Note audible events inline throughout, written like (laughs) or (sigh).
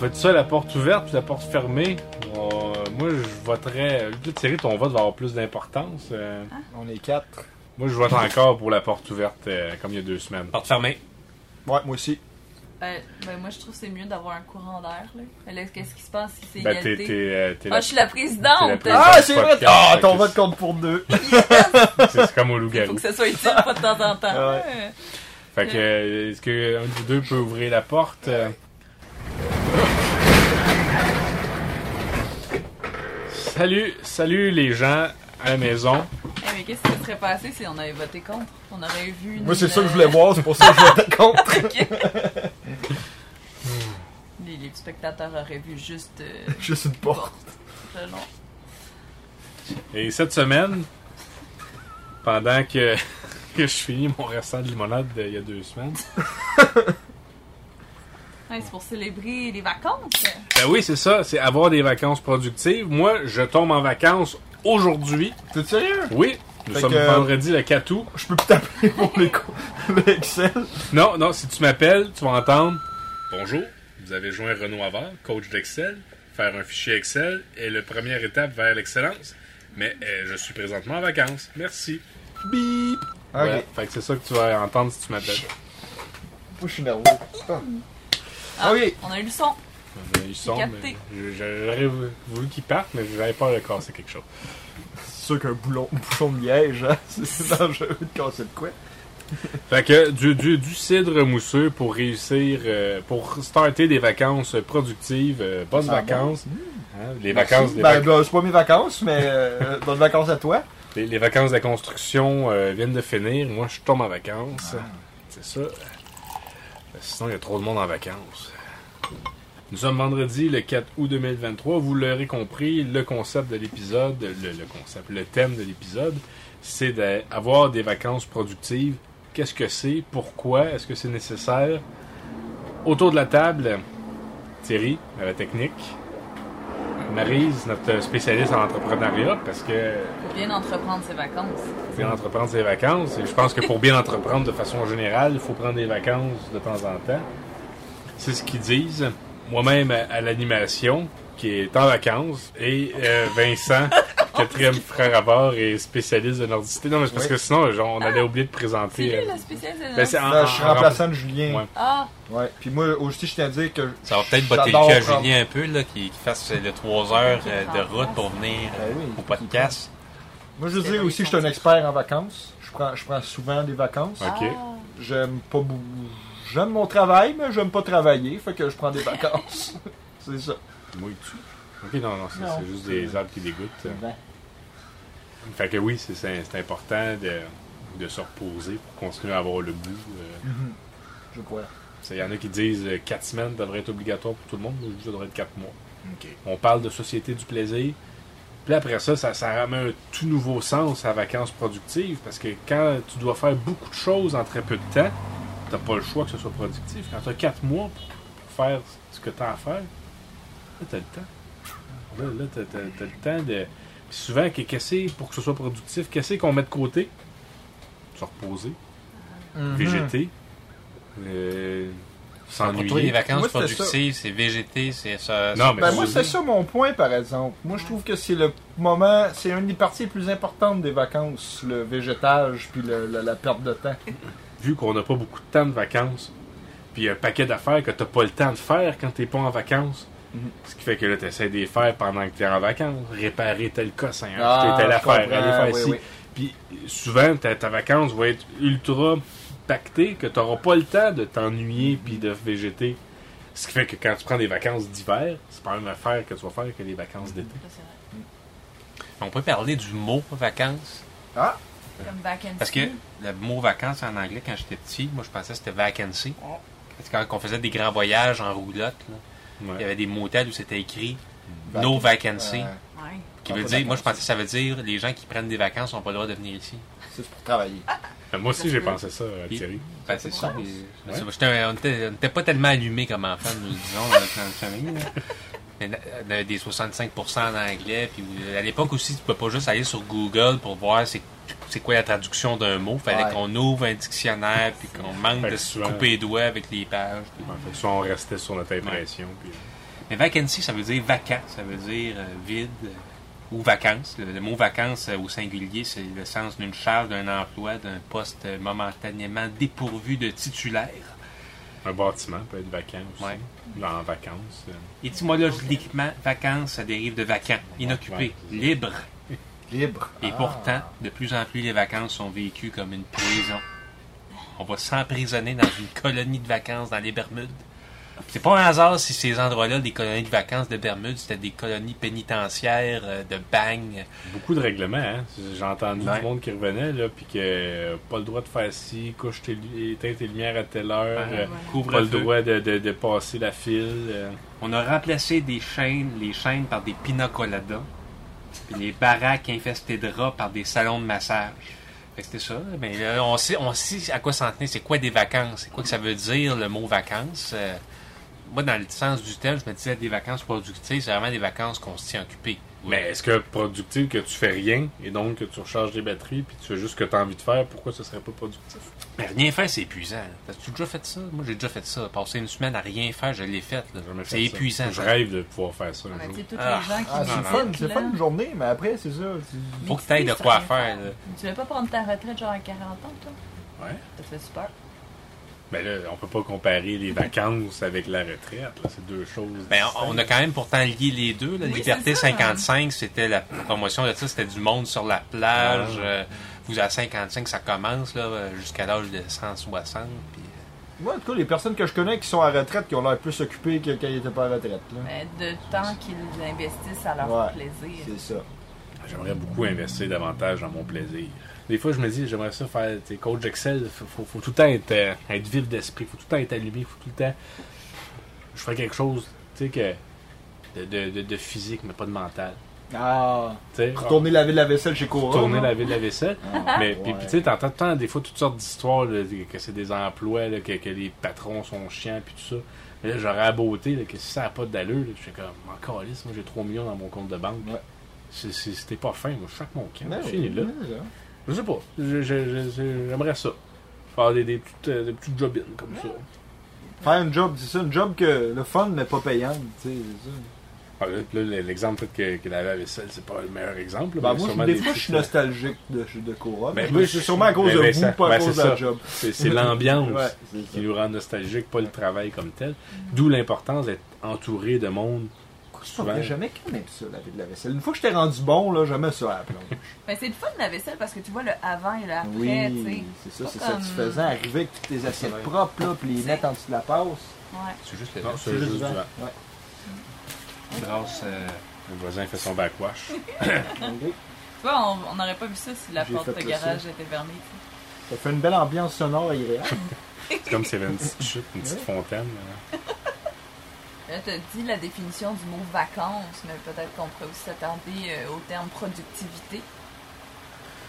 fait ça la porte ouverte puis la porte fermée. On- moi, je voterais. Là, Thierry, ton vote va avoir plus d'importance. euh. On est quatre. moi, je vote encore pour la porte ouverte, euh, comme il y a deux semaines. Porte fermée. Ouais, moi aussi. Ben, ben, moi, je trouve que c'est mieux d'avoir un courant d'air. là. Mais là, qu'est-ce qui se passe si c'est Ben, t'es, égalité? t'es, euh, t'es Ah, la- je suis la t'es présidente! la présidente. Ah, c'est vrai! podcast, Ah, fait ton que vote compte pour deux. (laughs) c'est, c'est comme au Il faut loup-garou. que ça soit utile pas de temps en temps. Ouais. Fait que, euh, est-ce qu'un des deux peut ouvrir la porte? euh? Salut, salut les gens à la maison. Eh, mais qu'est-ce qui se serait passé si on avait voté contre? On aurait vu une... Moi, c'est ça que je voulais voir, c'est pour ça que je votais (laughs) contre. (laughs) Les, les spectateurs auraient vu juste... euh, Juste une porte. nom. Et cette semaine, pendant que, (laughs) que je finis mon restant de limonade d'il y a deux semaines, Ouais, c'est pour célébrer les vacances. ben oui, c'est ça, c'est avoir des vacances productives. Moi, je tombe en vacances aujourd'hui. T'es sérieux? Oui, nous Fait sommes que- vendredi le 4 août. Je peux plus t'appeler pour les co- le (laughs) Excel. Non, non, si tu m'appelles, tu vas entendre Bonjour, vous avez joint Renaud Havard, coach d'Excel. Faire un fichier Excel est la première étape vers l'excellence. Mais euh, je suis présentement en vacances. Merci. Bip! Ok. Ouais, fait que c'est ça que tu vas entendre si tu m'appelles. Moi, je suis nerveux. Ah. Ah, Ok. On a eu le son. Euh, Ils sont, capté. mais je- J'aurais voulu qu'ils partent, mais j'avais peur de casser quelque chose. C'est sûr qu'un boulon, (laughs) bouchon de liège, hein, (laughs) c'est dangereux de casser de quoi. (laughs) Fait que du, du, du cidre mousseux pour réussir, euh, pour starter des vacances productives, euh, bonnes sent vacances. Hein, les, Merci. vacances des Ben, vac- ben, c'est pas mes vacances, mais euh, bonnes vacances à toi. les, les vacances de la construction euh, viennent de finir. Moi, je tombe en vacances. C'est ça. Sinon, il y a trop de monde en vacances. Nous sommes vendredi le 4 août 2023. Vous l'aurez compris, le concept de l'épisode, le, le concept, le thème de l'épisode, c'est d'avoir des vacances productives. Qu'est-ce que c'est? Pourquoi? Est-ce que c'est nécessaire? Autour de la table, Thierry, à la technique. Maryse, notre spécialiste en entrepreneuriat, parce que Faut bien entreprendre ses vacances. pour bien entreprendre ses vacances. Et je pense que pour bien entreprendre de façon générale, il faut prendre des vacances de temps en temps. C'est ce qu'ils disent. Moi-même à, à l'animation, qui est en vacances, et euh, Vincent, (laughs) quatrième frère à bord et spécialiste de nordicité. Non, mais c'est parce Oui. que sinon, genre, on allait oublier de C'est présenter. lui euh, la spécialiste de ben, c'est en- Là, je suis en- remplaçant de Julien. Ouais. Ah, Ouais. Puis moi aussi, je tiens à dire que. Ça va peut-être botter le cul à prendre- Julien un peu, là, qu'il qu'il fasse le 3 heures euh, de route pour venir Ben euh, oui, au podcast. Moi, je veux dire aussi que je suis un expert en vacances. Je prends, je prends souvent des vacances. Ok. ah. J'aime pas. J'aime mon travail, mais j'aime pas travailler. Fait que je prends des vacances. (laughs) c'est ça. Mouilles-tu? Ok, non, non, c'est juste des arbres qui dégoûtent. Fait que oui, c'est important de, de se reposer pour continuer à avoir le goût. euh, Mhm. Je crois. Il y en a qui disent 4 semaines devraient être obligatoire pour tout le monde, mais ça devrait être 4 mois. On parle de société du plaisir. Puis après ça, ça, ça ramène un tout nouveau sens à vacances productives parce que quand tu dois faire beaucoup de choses en très peu de temps, t'as pas le choix que ce soit productif. Quand tu as 4 mois pour, faire ce que tu as à faire, tu as le temps. Là, là tu as, le temps de. Puis souvent, que- qu'est-ce que c'est pour que ce soit productif? Qu'est-ce qu'on met de côté? Se reposer, Mhm. végéter, euh, Pour toi, les s'ennuyer. vacances Moi, productives, c'est végéter, c'est ça. Non, mais Ben, c'est- moi, c'est ça mon point, par exemple. Moi, je trouve que c'est le moment, c'est une des parties les plus importantes des vacances, le végétage puis le- le- la perte de temps. vu qu'on n'a pas beaucoup de temps de vacances, puis un paquet d'affaires que tu n'as pas le temps de faire quand tu n'es pas en vacances. Mhm. Ce qui fait que là, tu essaies de les faire pendant que tu es en vacances. Réparer tel cossin, Ah, acheter telle affaire, aller faire oui, ci. oui. Puis souvent, ta, ta vacance va être ultra pactée que tu n'auras pas le temps de t'ennuyer puis de végéter. Ce qui fait que quand tu prends des vacances d'hiver, c'est pas la même affaire que tu vas faire que les vacances d'été. On peut parler du mot vacances. Ah, Comme vacancy. Parce que le mot vacances en anglais, quand j'étais petit, moi je pensais que c'était vacancy. Que quand on faisait des grands voyages en roulotte, là, Ouais. il y avait des motels où c'était écrit Vac- No vacancy. euh, qui veut dire, moi je pensais que ça veut dire les gens qui prennent des vacances n'ont pas le droit de venir ici. c'est pour travailler. Euh, Moi aussi, j'ai pensé ça, euh, Puis- Thierry. Ben, c'est ça. Ouais. C'est- j'étais- on était- on n'était pas tellement allumés comme enfants, nous disons, dans notre famille. là. (laughs) Mais, euh, on avait des 65% en anglais. Puis euh, à l'époque aussi, tu peux pas juste aller sur Google pour voir c'est c'est quoi la traduction d'un mot? Fallait Ouais. qu'on ouvre un dictionnaire puis qu'on manque Fait de se souvent- couper les doigts avec les pages. puis- Ouais, fait que soit on restait sur notre impression. Puis... Mais vacancy, ça veut dire vacant, ça veut dire euh, vide euh, ou vacances. Le, le mot vacances euh, au singulier, c'est le sens d'une charge, d'un emploi, d'un poste euh, momentanément dépourvu de titulaire. Un bâtiment peut être vacant aussi. Ouais. En vacances. Étymologiquement, vacances, ça dérive de vacant, inoccupé, Ouais, c'est ça. libre. Libre. Et Ah. pourtant, de plus en plus, les vacances sont vécues comme une prison. On va s'emprisonner dans une colonie de vacances dans les Bermudes. C'est pas un hasard si ces endroits-là, des colonies de vacances de Bermudes, c'était des colonies pénitentiaires euh, de bagne. Beaucoup de règlements, hein. J'ai entendu Ouais. du monde qui revenait, là, puis que euh, pas le droit de faire ci, couche tes, éteins tes lumières à telle heure, Ouais. euh, pas le droit de, de, de passer la file. euh. On a remplacé des chaînes, les chaînes par des pina coladas, les baraques infestées de rats par des salons de massage. C'était ça. Mais là, on sait, on à quoi s'en tenir. C'est quoi des vacances? C'est quoi que ça veut dire le mot vacances? Euh, moi, dans le sens du thème, je me disais des vacances productives, c'est vraiment des vacances qu'on se tient occupé. Mais est-ce que productif que tu fais rien et donc que tu recharges des batteries puis tu fais juste ce que tu as envie de faire, pourquoi ce serait pas productif? Mais rien faire, c'est épuisant. As-tu déjà fait ça? Moi, j'ai déjà fait ça. Passer une semaine à rien faire, je l'ai fait. C'est ça. épuisant. Je rêve de pouvoir faire ça tu Ah. Ah, c'est non. fun, c'est une journée, mais après, c'est ça. tu- Faut que tu de sais, quoi faire. Tu veux pas prendre ta retraite genre à 40 ans, toi? Ouais. Ça fait super. Ben là, on peut pas comparer les vacances avec la retraite. là. C'est deux choses. Ben, on on a quand même pourtant lié les deux. La Oui, Liberté c'est ça. 55, c'était la promotion de ça, c'était du monde sur la plage. Euh, vous, à 55, ça commence là, euh, jusqu'à l'âge de 160. Puis, euh, Moi, en tout cas, les personnes que je connais qui sont à retraite, qui ont l'air plus occupées que quand ils étaient pas à retraite. Là. Mais de temps qu'ils investissent à leur Ouais. plaisir. C'est ça. J'aimerais beaucoup investir davantage dans mon plaisir. Des fois, je me dis, j'aimerais ça faire, tu sais, coach Excel, faut, faut, faut tout le temps être, euh, être vif d'esprit, faut tout le temps être allumé, faut tout le temps. Je ferais quelque chose, tu sais, que. De, de, de, de physique, mais pas de mental. Ah. Tu sais, Retourner laver de la vaisselle chez Cora. tourner là. la vie de la vaisselle. Ah, mais ouais. puis, tu sais, t'entends temps des fois toutes sortes d'histoires, que c'est des emplois, là, que, que les patrons sont chiants, puis tout ça. Mais là, j'aurais la beauté, là, que si ça n'a pas d'allure, je suis comme, en calice, moi j'ai 3 millions dans mon compte de banque. Ouais. C'était pas fin, moi, je chaque mon camp. Ouais, là. ouais, ouais. Je sais pas. J'aimerais ça. Faire des, des petites, euh, des petites jobines comme ça. Faire un job, c'est ça, un job que le fun, mais pas payant. Tu sais, c'est ça. Ah, L'exemple peut-être que, que la vaisselle, c'est pas le meilleur exemple. Ben, mais moi, des fois, je suis nostalgique de, de Cora. Ben, mais moi, c'est sûrement à cause ben, de vous, pas à cause de c'est la job. C'est l'ambiance Ouais, qui ça. nous rend nostalgique, pas le travail comme tel. D'où l'importance d'être entouré de monde. Je Souvent. ferais jamais quand même ça, laver de la vaisselle. Une fois que j'étais rendu bon, là, jamais ça à la plonge. Mais (laughs) c'est le fun de la vaisselle parce que tu vois le avant et le après, oui, c'est ça, c'est comme- satisfaisant. Arriver avec toutes tes assiettes Ouais. propres, là, puis les mettre en dessous de la passe. Ouais. c'est juste le Non, c'est juste juste du vent. vent. Ouais. grâce. euh, Le voisin fait son backwash. (laughs) (laughs) Tu vois, on n'aurait pas vu ça si la porte de garage était fermée. Ça fait une belle ambiance sonore agréable. C'est comme s'il y avait une petite chute, une petite fontaine. là. Là, tu as dit la définition du mot vacances, mais peut-être qu'on pourrait aussi s'attarder euh, au terme productivité.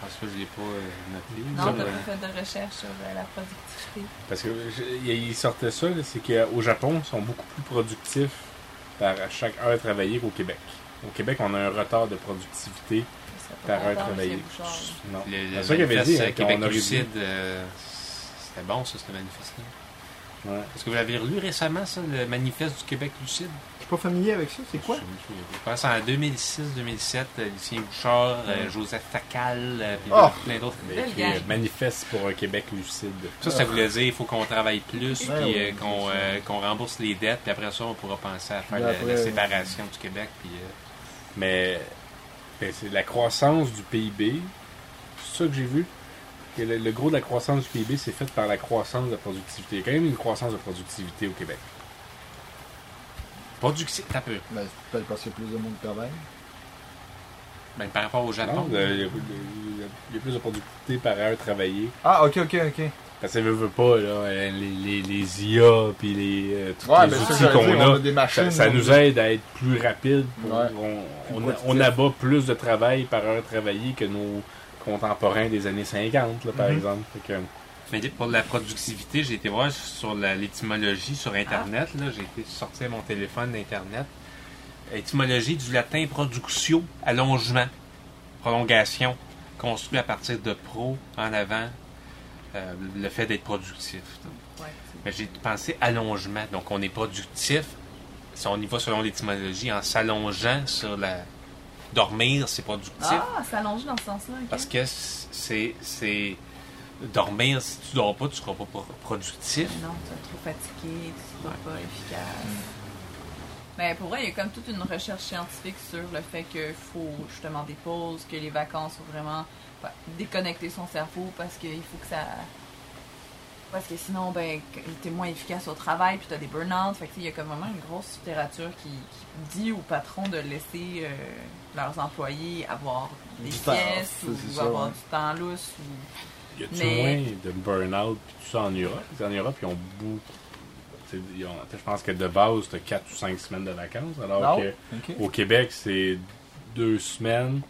parce que je l'ai pas euh, noté. Non, ouais. pas fait de recherche sur euh, la productivité. Parce que je- il il sortait ça, c'est qu'au Japon, ils sont beaucoup plus productifs par chaque heure travaillée qu'au Québec. Au Québec, on a un retard de productivité par heure travaillée. Non. Le, le C'est ça qu'il avait dit, hein, Québec lucide, euh, c'était bon ça, ce manifeste-là. Ouais. Est-ce que vous l'avez relu récemment, ça, le manifeste du Québec lucide? Je suis pas familier avec ça, c'est quoi? Je je pense en 2006-2007, euh, Lucien Bouchard, euh, Joseph Facal, euh, puis Oh! plein d'autres. Euh, manifeste pour un Québec lucide. Ça, ça voulait dire qu'il faut qu'on travaille plus, Ouais, puis ouais, euh, qu'on euh, rembourse les dettes, puis après ça, on pourra penser à faire la, après, la séparation du Québec. Puis, euh, Mais ben, c'est la croissance du PIB. C'est ça que j'ai vu. Que le, le gros de la croissance du PIB, c'est fait par la croissance de la productivité. Il y a quand même une croissance de productivité au Québec. productif, t'as peu. Ben, peut-être parce qu'il y a plus de monde qui travaille. Ben, par rapport au Japon. Non, le- le- le- il y a plus de productivité par heure travaillée. Ah, ok, ok, ok. Parce que veut, veut pas, là, les, les, les IA puis les, euh, tous Ouais, les ben, ça, outils qu'on on a, a des machines. ça, nous aide à être plus rapide. pour- Ouais. on, Plus on, productif. on abat plus de travail par heure travaillée que nos contemporains des années 50, là, par Mhm. exemple. Fait que, Mais pour la productivité, j'ai été voir sur l'étymologie sur Internet. Là, j'ai été sortir mon téléphone d'Internet. Étymologie du latin productio, allongement, prolongation, construit à partir de pro en avant, euh, le fait d'être productif. Ouais, Mais j'ai pensé allongement. Donc on est productif si on y va selon l'étymologie, en s'allongeant sur la. Dormir, c'est productif. Ah, s'allonger dans ce sens-là. Parce que c'est. c'est Dormir, si tu dors pas, tu seras pas pro- productif. Non, tu es trop fatigué, tu seras pas efficace. Mm. Mais pour vrai, il y a comme toute une recherche scientifique sur le fait qu'il faut justement des pauses, que les vacances faut vraiment déconnecter son cerveau parce qu'il faut que ça. Parce que sinon, ben, t'es moins efficace au travail, puis t'as des burn-out. Fait que, tu sais, il y a comme vraiment une grosse littérature qui, qui dit aux patrons de laisser euh, leurs employés avoir des Du temps, pièces ça, ou ça, avoir ouais. du temps lousse. Ou... Y a-tu Mais- moins de burn-out pis tout ça en Europe? En Europe, ils ont beaucoup. c'est- ils ont- je pense que de base, t'as 4 ou 5 semaines de vacances, alors Non? que Ok. au Québec, c'est 2 semaines,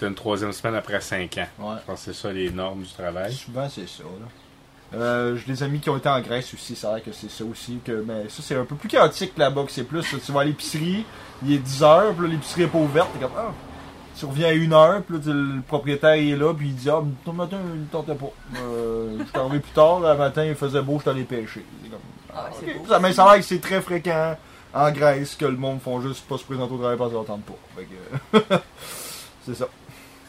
t'as une troisième semaine après 5 ans. Ouais. Je pense que c'est ça les normes du travail. Souvent, c'est ça. Là. Euh, J'ai des amis qui ont été en Grèce aussi, c'est vrai que c'est ça aussi. Que, mais ça, c'est un peu plus chaotique là-bas que c'est plus. Tu vas à l'épicerie, il est 10h, puis là, l'épicerie est pas ouverte. T'es comme, ah, tu reviens à 1h, puis là, le propriétaire il est là, puis il dit, ah, ton matin, il ne tentait pas. Euh, je suis arrivé plus tard, le matin, il faisait beau, je suis allé pêcher. C'est comme, Ah, beau. Ça, mais ça a l'air que c'est très fréquent en Grèce que le monde font juste pas se présenter au travail parce qu'ils n'entendent pas. Fait que, (laughs) c'est ça.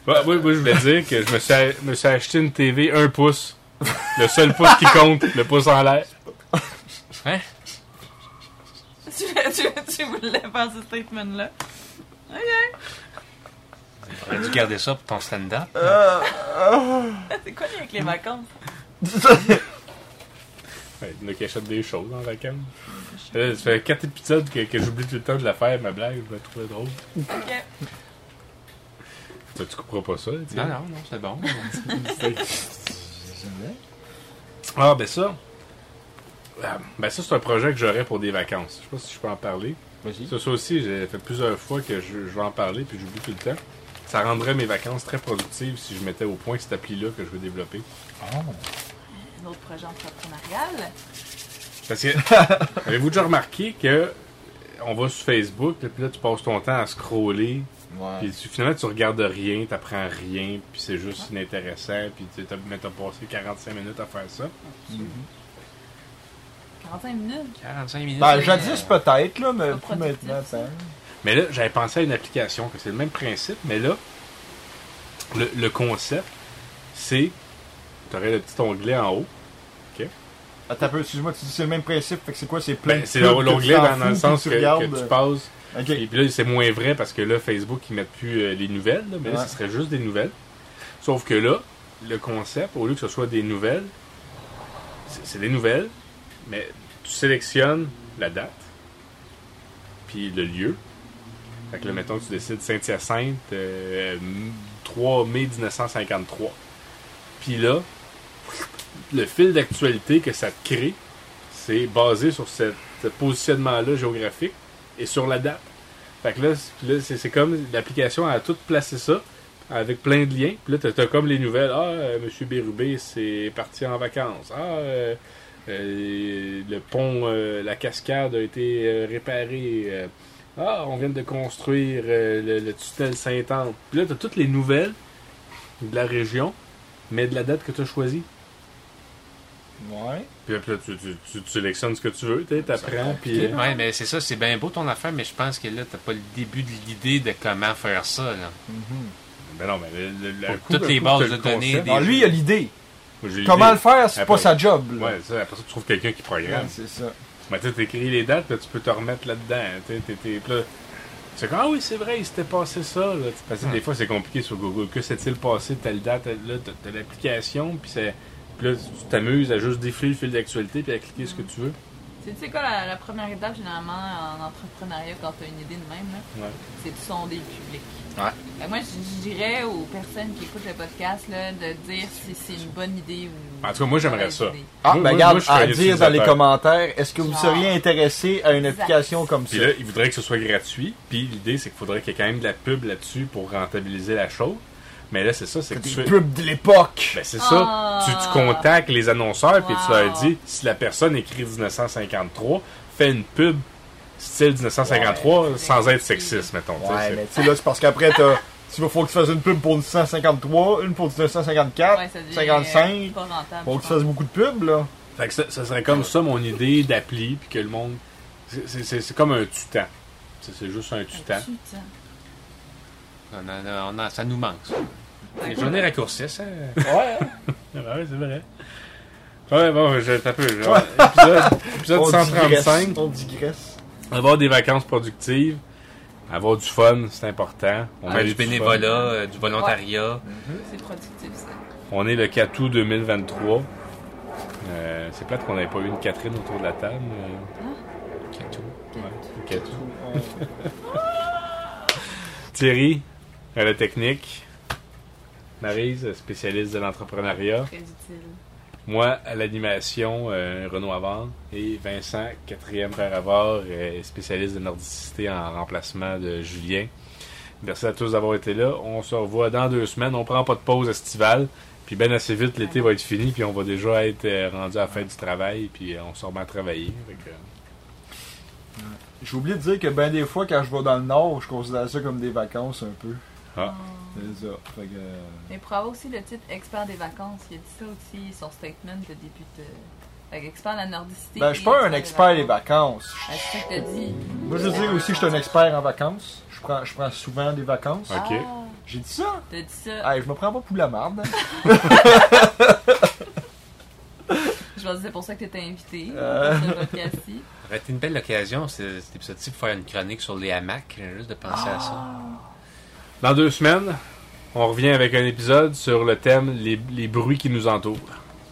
Ouais, oui, oui, je voulais dire que je me suis, a- me suis acheté une TV 1 pouce. Le seul pouce qui compte, le pouce en l'air. Hein? tu, tu, tu voulais faire ce statement-là. J'aurais dû garder ça pour ton stand-up. C'est quoi avec les vacances? (laughs) Ouais, il y en a qui achètent des choses en vacances. Là, ça fait 4 épisodes que, que j'oublie tout le temps de la faire, ma blague, je me trouvais drôle. Ok. Ça, tu couperas pas ça, tu sais. Non, non, non, c'est bon. (laughs) (laughs) Ah, ben ça. Ah, Ben ça, c'est un projet que j'aurais pour des vacances. Je sais pas si je peux en parler. Ça, ça aussi, j'ai fait plusieurs fois que je, je vais en parler, puis j'oublie tout le temps. Ça rendrait mes vacances très productives si je mettais au point cette appli-là que je veux développer. Un autre projet entrepreneurial. Parce que, (laughs) avez-vous déjà remarqué que on va sur Facebook, là, puis là, tu passes ton temps à scroller, Ouais. puis finalement, tu regardes rien, t'apprends rien, puis c'est juste inintéressant, puis tu t'as mais t'as passé 45 minutes à faire ça. 45 minutes? 45 minutes. Ben, jadis euh, peut-être, là, mais plus maintenant. Mais là, j'avais pensé à une application, que c'est le même principe, mais là, le, le concept, c'est, tu aurais le petit onglet en haut. Attends excuse-moi, tu dis c'est le même principe, fait que c'est quoi, c'est plein Ben, de c'est l'onglet dans, dans le sens que, tu regardes, que tu passes. Euh. Et puis là, c'est moins vrai parce que là, Facebook, ils mettent plus euh, les nouvelles, là, mais là, ce serait juste des nouvelles. Sauf que là, le concept, au lieu que ce soit des nouvelles, c'est des nouvelles, mais tu sélectionnes la date, puis le lieu. Fait que là, mettons que tu décides Saint-Hyacinthe, euh, 3 mai 1953. Puis là, le fil d'actualité que ça te crée, c'est basé sur ce positionnement-là géographique et sur la date. Fait que là, là, c'est comme l'application a tout placé ça avec plein de liens. Puis là, t'as- t'as comme les nouvelles. Ah, euh, M. Bérubé, c'est parti en vacances. Ah, euh, euh, le pont, euh, la cascade a été réparée. Ah, on vient de construire le, le tunnel Sainte-Anne. Puis là, t'as toutes les nouvelles de la région, mais de la date que tu as choisie. Ouais. Puis là, tu, tu, tu- tu sélectionnes ce que tu veux, tu apprends, puis... euh, Ouais, mais c'est ça, c'est bien beau ton affaire, mais je pense que là, t'as pas le début de l'idée de comment faire ça, là. Ben non, mais le, le- le Pour coup- toutes le les coup bases de données, Alors, lui, il a l'idée. Comment le faire, c'est pas sa job. là. Ouais, ça, après ça, tu trouves quelqu'un qui programme. Ouais, c'est ça. Mais tu sais, t'écris les dates, là, tu peux te remettre là-dedans. Tu sais, t'es- t'es- puis là, c'est comme, ah oui, c'est vrai, il s'était passé ça. Là. Parce que des fois, c'est compliqué sur Google. Que s'est-il passé telle date? Là, t'as t'as l'application, puis c'est- puis là, tu t'amuses à juste défiler le fil d'actualité, puis à cliquer ce que tu veux. Tu sais- tu sais quoi, la, la première étape, généralement, en entrepreneuriat, quand tu as une idée de même, là, Ouais. c'est de sonder le public. Ouais. Que moi, je dirais aux personnes qui écoutent le podcast là, de dire si c'est une bonne idée ou. En tout cas, moi, j'aimerais ça. idée. Ah, Moi- ben moi- regarde, moi, à dire dans les commentaires, est-ce que vous Genre. seriez intéressé à une Exact. application comme ça? Puis là, il voudrait que ce soit gratuit. Puis l'idée, c'est qu'il faudrait qu'il y ait quand même de la pub là-dessus pour rentabiliser la chose. Mais là, c'est ça, c'est que Des tu fais... pubs de l'époque. Ben, c'est Ah. ça. Tu, tu contactes les annonceurs puis tu leur dis si la personne écrit 1953, fais une pub style 1953 Ouais. sans être sexiste, mettons. Ouais, c'est- mais tu sais, là, c'est parce qu'après, t'as. (laughs) Tu vas, faut que tu fasses une pub pour 1953, une pour 1954, Ouais, ça devient, 55. euh, pas rentable. Faut que tu fasses beaucoup de pubs, là. Fait que ça, ça serait comme ça mon idée d'appli puis que le monde C'est- C'est c'est- c'est comme un tutan. C'est c'est juste un tutan. Putain. On a- on a- ça nous manque, ça. Les journées raccourcissent, hein? Ouais, hein? (laughs) Ouais, c'est vrai. Ouais, bon, je genre, Épisode, épisode on 135. digresse. On digresse. Avoir des vacances productives. Avoir du fun, c'est important. On On met a du bénévolat, euh, du volontariat. C'est productif, ça. On est le 4 août 2023. Euh, c'est plate qu'on n'ait pas eu une Catherine autour de la table. euh, C'est tout. ouais, (laughs) Thierry, à la technique. Maryse, spécialiste de l'entrepreneuriat. Très utile. Moi, à l'animation, euh, Renaud Avant. Et Vincent, quatrième frère Avard, euh, spécialiste de nordicité en remplacement de Julien. Merci à tous d'avoir été là. On se revoit dans deux semaines. On prend pas de pause estivale. Puis ben assez vite, l'été va être fini. Puis on va déjà être euh, rendu à la fin du travail. Puis on se remet à travailler. Fait que, euh, J'ai oublié de dire que ben des fois, quand je vais dans le nord, je considère ça comme des vacances un peu. Ah. C'est ça. Fait que, euh, Mais pour avoir aussi le titre expert des vacances, il a dit ça aussi, son statement de début de. Fait expert de la nordicité. Ben, je suis pas un expert des vacances. Ben, c'est ça que t'as dit. Moi, je veux dire aussi que je suis un expert en vacances. Je prends, je prends souvent des vacances. Ok. Ah, J'ai dit ça? t'as dit ça. Hey, je me prends pas pour la marde. (laughs) Je pense que c'est pour ça que t'étais invité Euh. aurait été une belle occasion, ce- cet épisode-ci, pour faire une chronique sur les hamacs. J'ai juste de penser à ça. Dans deux semaines, on revient avec un épisode sur le thème les, les bruits qui nous entourent.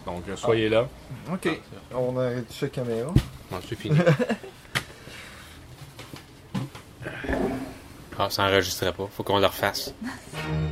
Donc, euh, soyez là. Ok. On a arrêté la caméra. Bon, c'est fini. (laughs) ah, ça enregistrait pas. Faut qu'on le refasse. (laughs)